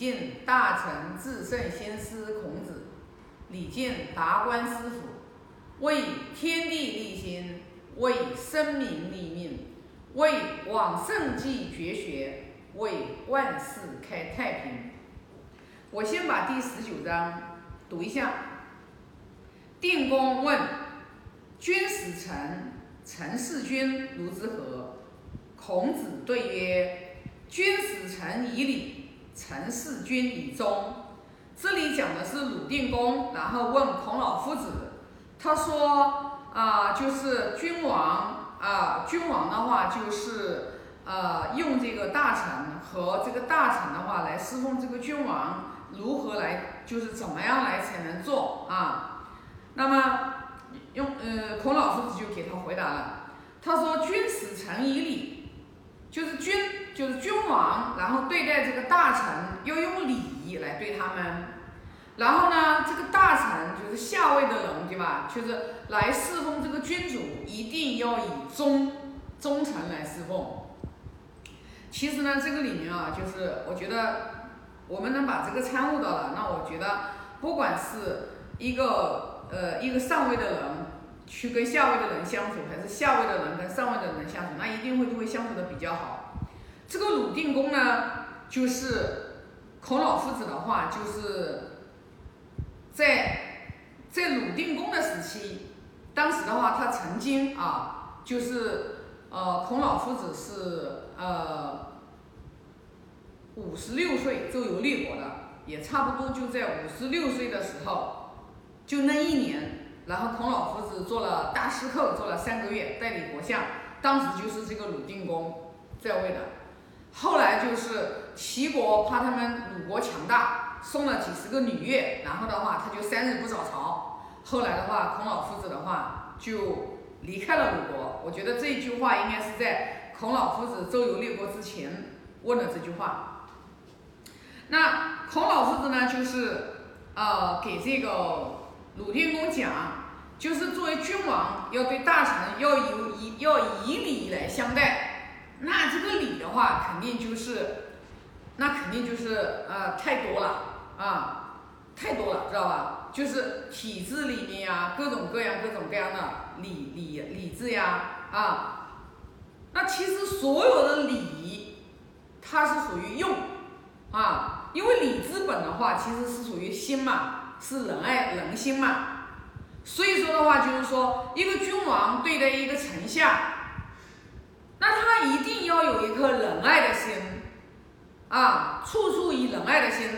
敬大成至圣先师孔子，礼敬达观师傅，为天地立心，为生民立命，为往圣继绝学，为万世开太平。我先把第十九章读一下。定公问：“君使臣，臣事君如之何？”孔子对曰：“君使臣以礼，臣事君以忠。”这里讲的是鲁定公，然后问孔老夫子，他说：“啊，就是君王啊，君王的话就是呃，用这个大臣和这个大臣的话来侍奉这个君王，如何来，就是怎么样来才能做啊？那么用呃，孔老夫子就给他回答了，他说：君使臣以礼。”就是君，就是君王，然后对待这个大臣要用礼仪来对他们，然后呢，这个大臣就是下位的人，对吧？就是来侍奉这个君主，一定要以忠忠诚来侍奉。其实呢，这个里面啊，就是我觉得我们能把这个参悟到了，那我觉得不管是一个呃一个上位的人。去跟下位的人相处，还是下位的人跟上位的人相处，那一定会都会相处的比较好。这个鲁定公呢，就是孔老夫子的话，就是在在鲁定公的时期，当时的话，他曾经啊，就是呃，孔老夫子是呃五十六岁周游列国的，也差不多就在五十六岁的时候，就那一年。然后孔老夫子做了大师寇，做了三个月，代理国相。当时就是这个鲁定公在位的。后来就是齐国怕他们鲁国强大，送了几十个女乐，然后的话他就三日不早朝。后来的话，孔老夫子的话就离开了鲁国。我觉得这一句话应该是在孔老夫子周游列国之前问的这句话。那孔老夫子呢，就是呃给这个鲁定公讲。就是作为君王，要对大臣要有以要以礼来相待，那这个礼的话，肯定就是，那肯定就是呃太多了啊，太多了，知道吧？就是体制里面呀，各种各样各种各样的礼礼礼制呀啊，那其实所有的礼，它是属于用啊，因为礼之本的话，其实是属于心嘛，是仁爱人心嘛。所以说的话，就是说，一个君王对待一个臣下，那他一定要有一颗仁爱的心，啊，处处以仁爱的心，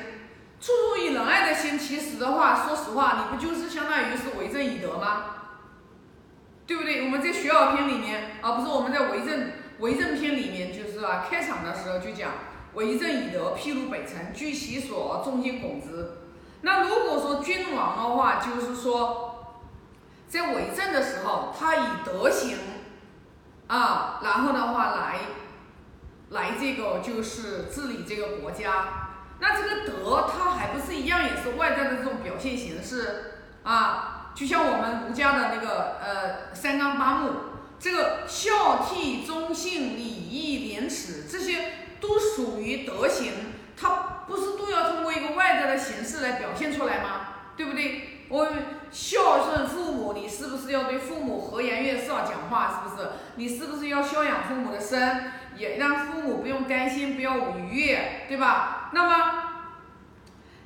处处以仁爱的心。其实的话，说实话，你不就是相当于是为政以德吗？对不对？我们在学而篇里面，啊，不是我们在为政为政篇里面，就是啊，开场的时候就讲为政以德，譬如北辰，居其所，众心拱之。那如果说君王的话，就是说。在为政的时候，他以德行啊，然后的话来来这个就是治理这个国家。那这个德，它还不是一样，也是外在的这种表现形式啊。就像我们儒家的那个呃三纲八目，这个孝悌忠信礼义廉耻，这些都属于德行，它不是都要通过一个外在的形式来表现出来吗？对不对？我。孝顺父母，你是不是要对父母和颜悦色讲话？是不是？你是不是要孝养父母的身，也让父母不用担心，不要逾越，对吧？那么，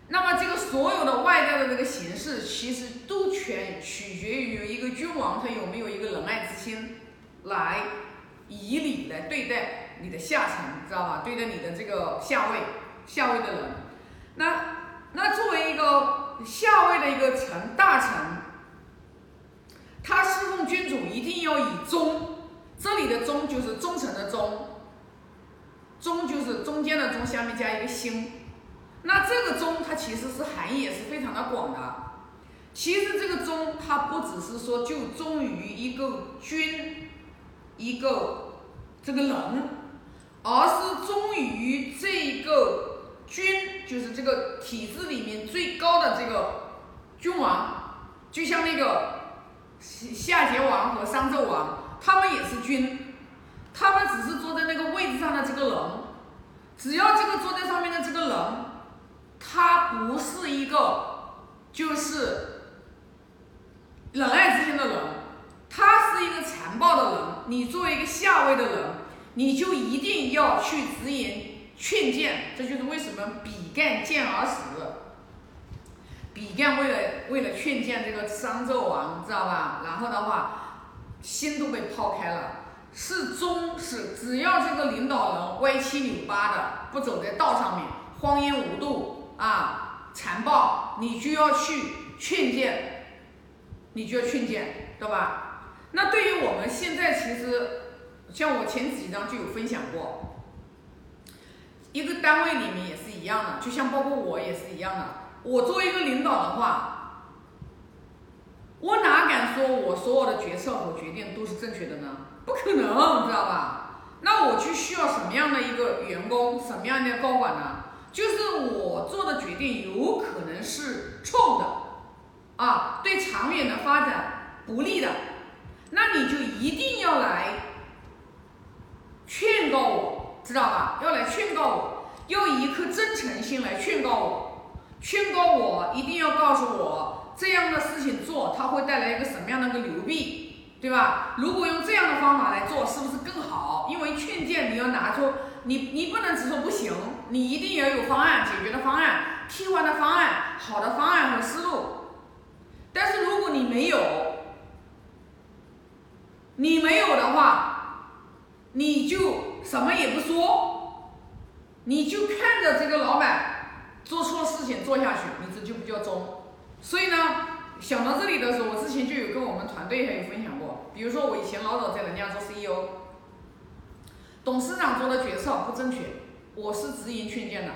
那么这个所有的外在的这个形式，其实都全取决于一个君王他有没有一个仁爱之心，来以礼来对待你的下层，知道吧？对待你的这个下位下位的人。那那作为一个。下位的一个臣大臣，他侍奉君主一定要以忠，这里的忠就是忠诚的忠，忠就是中间的忠，下面加一个心。那这个忠，它其实是含义也是非常的广的。其实这个忠，它不只是说就忠于一个君，一个这个人，而是忠于这个。君就是这个体制里面最高的这个君王，就像那个夏桀王和商纣王，他们也是君，他们只是坐在那个位置上的这个人，只要这个坐在上面的这个人，他不是一个就是仁爱之心的人，他是一个残暴的人。你作为一个下位的人，你就一定要去直言劝谏。这就是为什么比干谏而死。比干为了为了劝谏这个商纣王，知道吧？然后的话，心都被抛开了。是忠是，只要这个领导人歪七扭八的，不走在道上面，荒淫无度啊，残暴，你就要去劝谏，你就要劝谏，对吧？那对于我们现在，其实像我前几章就有分享过，一个单位里面也是一样的，就像包括我也是一样的。我作为一个领导的话，我哪敢说我所有的决策和决定都是正确的呢？不可能，你知道吧？那我去需要什么样的一个员工，什么样的高管呢？就是我做的决定有可能是错的，啊，对长远的发展不利的，那你就一定要来劝告我，知道吧？要来劝告我，要以一颗真诚心来劝告我。劝告我一定要告诉我这样的事情做，它会带来一个什么样的一个流弊，对吧？如果用这样的方法来做，是不是更好？因为劝谏你要拿出你，你不能只说不行，你一定要有方案，解决的方案，替换的方案，好的方案和思路。但是如果你没有，你没有的话，你就什么也不说，你就看着这个老板。做错事情做下去，你这就不叫忠。所以呢，想到这里的时候，我之前就有跟我们团队还有分享过。比如说，我以前老早在人家做 CEO，董事长做的决策不正确，我是直言劝谏的。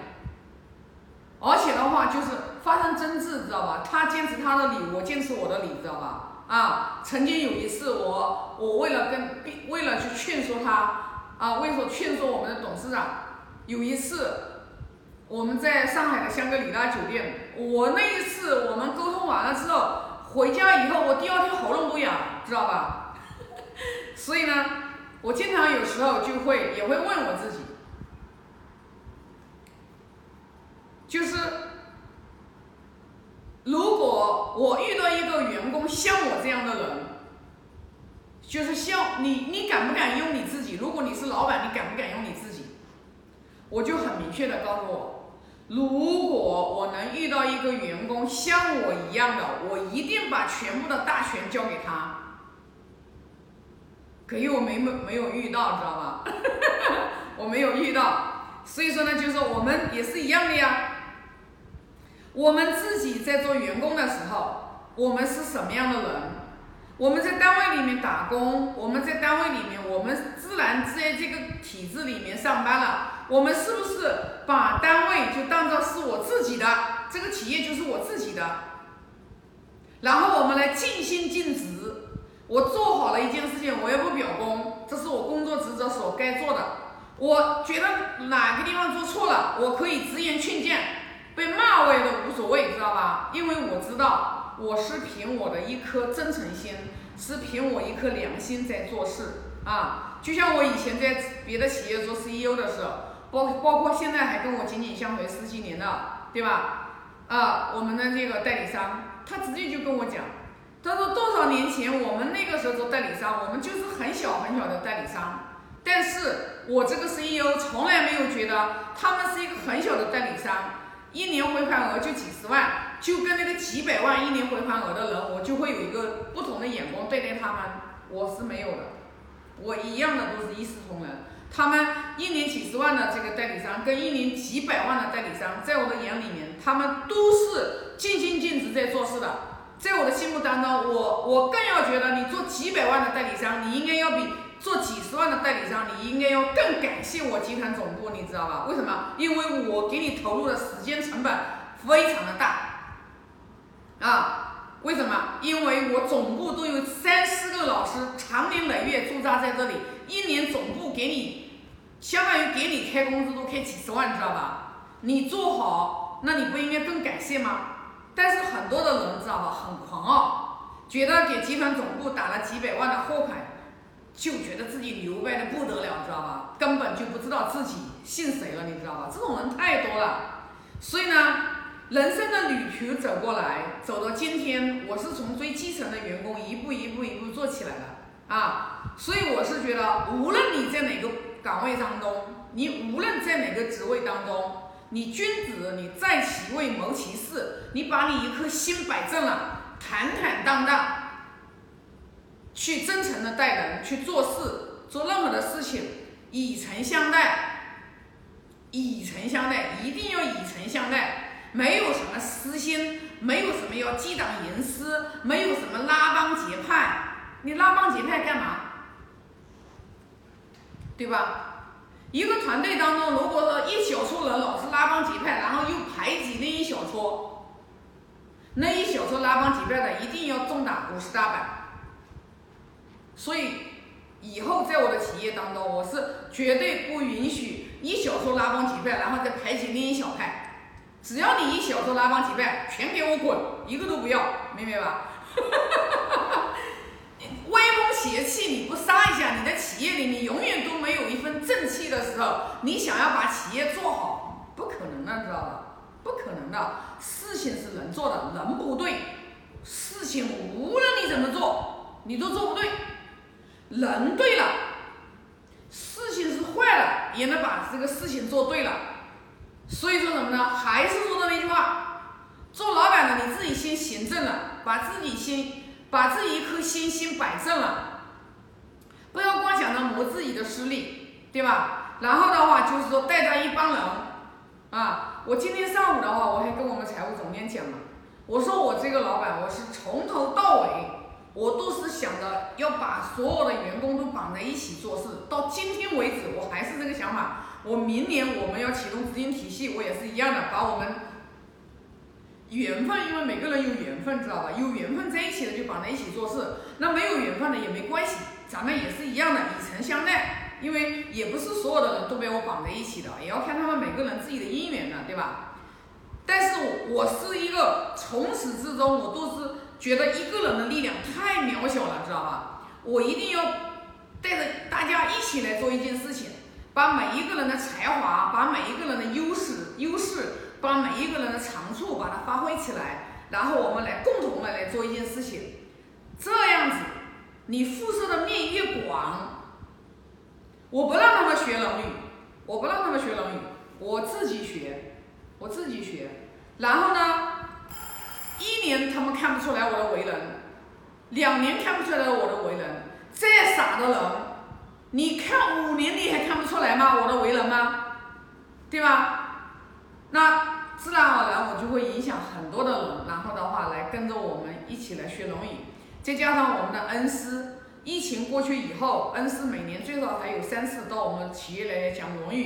而且的话，就是发生争执，知道吧？他坚持他的理，我坚持我的理，知道吧？啊，曾经有一次，我我为了跟为了去劝说他，啊，为了劝说我们的董事长，有一次。我们在上海的香格里拉酒店，我那一次我们沟通完了之后，回家以后我第二天喉咙都哑，知道吧？所以呢，我经常有时候就会也会问我自己，就是如果我遇到一个员工像我这样的人，就是像你，你敢不敢用你自己？如果你是老板，你敢不敢用你自己？我就很明确的告诉我。如果我能遇到一个员工像我一样的，我一定把全部的大权交给他。可惜我没没没有遇到，知道吧？我没有遇到，所以说呢，就是说我们也是一样的呀。我们自己在做员工的时候，我们是什么样的人？我们在单位里面打工，我们在单位里面，我们自然在这个体制里面上班了。我们是不是把单位就当做是我自己的，这个企业就是我自己的，然后我们来尽心尽职。我做好了一件事情，我也不表功，这是我工作职责所该做的。我觉得哪个地方做错了，我可以直言劝谏，被骂我也都无所谓，知道吧？因为我知道我是凭我的一颗真诚心，是凭我一颗良心在做事啊。就像我以前在别的企业做 CEO 的时候。包包括现在还跟我紧紧相随十几年的，对吧？啊，我们的这个代理商，他直接就跟我讲，他说多少年前我们那个时候做代理商，我们就是很小很小的代理商，但是我这个 CEO 从来没有觉得他们是一个很小的代理商，一年回款额就几十万，就跟那个几百万一年回款额的人，我就会有一个不同的眼光对待他们，我是没有的，我一样的都是一视同仁。他们一年几十万的这个代理商，跟一年几百万的代理商，在我的眼里面，他们都是尽心尽职在做事的。在我的心目当中，我我更要觉得，你做几百万的代理商，你应该要比做几十万的代理商，你应该要更感谢我集团总部，你知道吧？为什么？因为我给你投入的时间成本非常的大啊。为什么？因为我总部都有三四个老师，长年累月驻扎在这里，一年总部给你，相当于给你开工资都开几十万，知道吧？你做好，那你不应该更感谢吗？但是很多的人知道吧，很狂傲，觉得给集团总部打了几百万的货款，就觉得自己牛掰的不得了，知道吧？根本就不知道自己信谁了，你知道吧？这种人太多了，所以呢。人生的旅途走过来，走到今天，我是从最基层的员工一步一步一步做起来的啊，所以我是觉得，无论你在哪个岗位当中，你无论在哪个职位当中，你君子你在其位谋其事，你把你一颗心摆正了，坦坦荡荡，去真诚的待人，去做事，做任何的事情，以诚相待，以诚相待，一定要以诚相待。没有什么私心，没有什么要激党营私，没有什么拉帮结派。你拉帮结派干嘛？对吧？一个团队当中，如果说一小撮人老是拉帮结派，然后又排挤那一小撮，那一小撮拉帮结派的一定要重打五十大板。所以以后在我的企业当中，我是绝对不允许一小撮拉帮结派，然后再排挤另一小派。只要你一小撮拉帮结派，全给我滚，一个都不要，明白吧哈哈哈？威风邪气你不杀一下，你的企业里你永远都没有一份正气的时候，你想要把企业做好，不可能的，知道吧？不可能的，事情是能做的，人不对，事情无论你怎么做，你都做不对。人对了，事情是坏了，也能把这个事情做对了。所以说什么呢？还是说的那句话，做老板的你自己先行正了，把自己先把自己一颗心先摆正了，不要光想着磨自己的实力，对吧？然后的话就是说带着一帮人啊，我今天上午的话我还跟我们财务总监讲了，我说我这个老板我是从头到尾我都是想着要把所有的员工都绑在一起做事，到今天为止我还是这个想法。我明年我们要启动资金体系，我也是一样的，把我们缘分，因为每个人有缘分，知道吧？有缘分在一起的就绑在一起做事，那没有缘分的也没关系，咱们也是一样的，以诚相待。因为也不是所有的人都被我绑在一起的，也要看他们每个人自己的姻缘的，对吧？但是我是一个从始至终我都是觉得一个人的力量太渺小了，知道吧？我一定要带着大家一起来做一件事情。把每一个人的才华，把每一个人的优势、优势，把每一个人的长处，把它发挥起来，然后我们来共同的来做一件事情。这样子，你辐射的面越广。我不让他们学能语，我不让他们学能语，我自己学，我自己学。然后呢，一年他们看不出来我的为人，两年看不出来我的为人，再傻的人。你看五年你还看不出来吗？我的为人吗？对吧？那自然而然我就会影响很多的人，然后的话来跟着我们一起来学《论语》，再加上我们的恩师。疫情过去以后，恩师每年最少还有三次到我们企业来讲《论语》。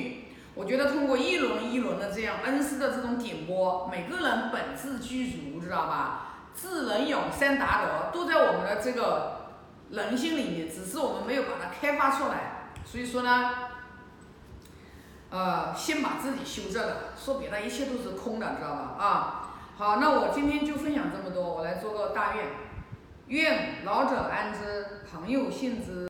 我觉得通过一轮一轮的这样恩师的这种点拨，每个人本质具足，知道吧？智、仁、勇三达德都在我们的这个。人性里面，只是我们没有把它开发出来，所以说呢，呃，先把自己修正了，说别的一切都是空的，知道吧？啊，好，那我今天就分享这么多，我来做个大愿，愿老者安之，朋友信之。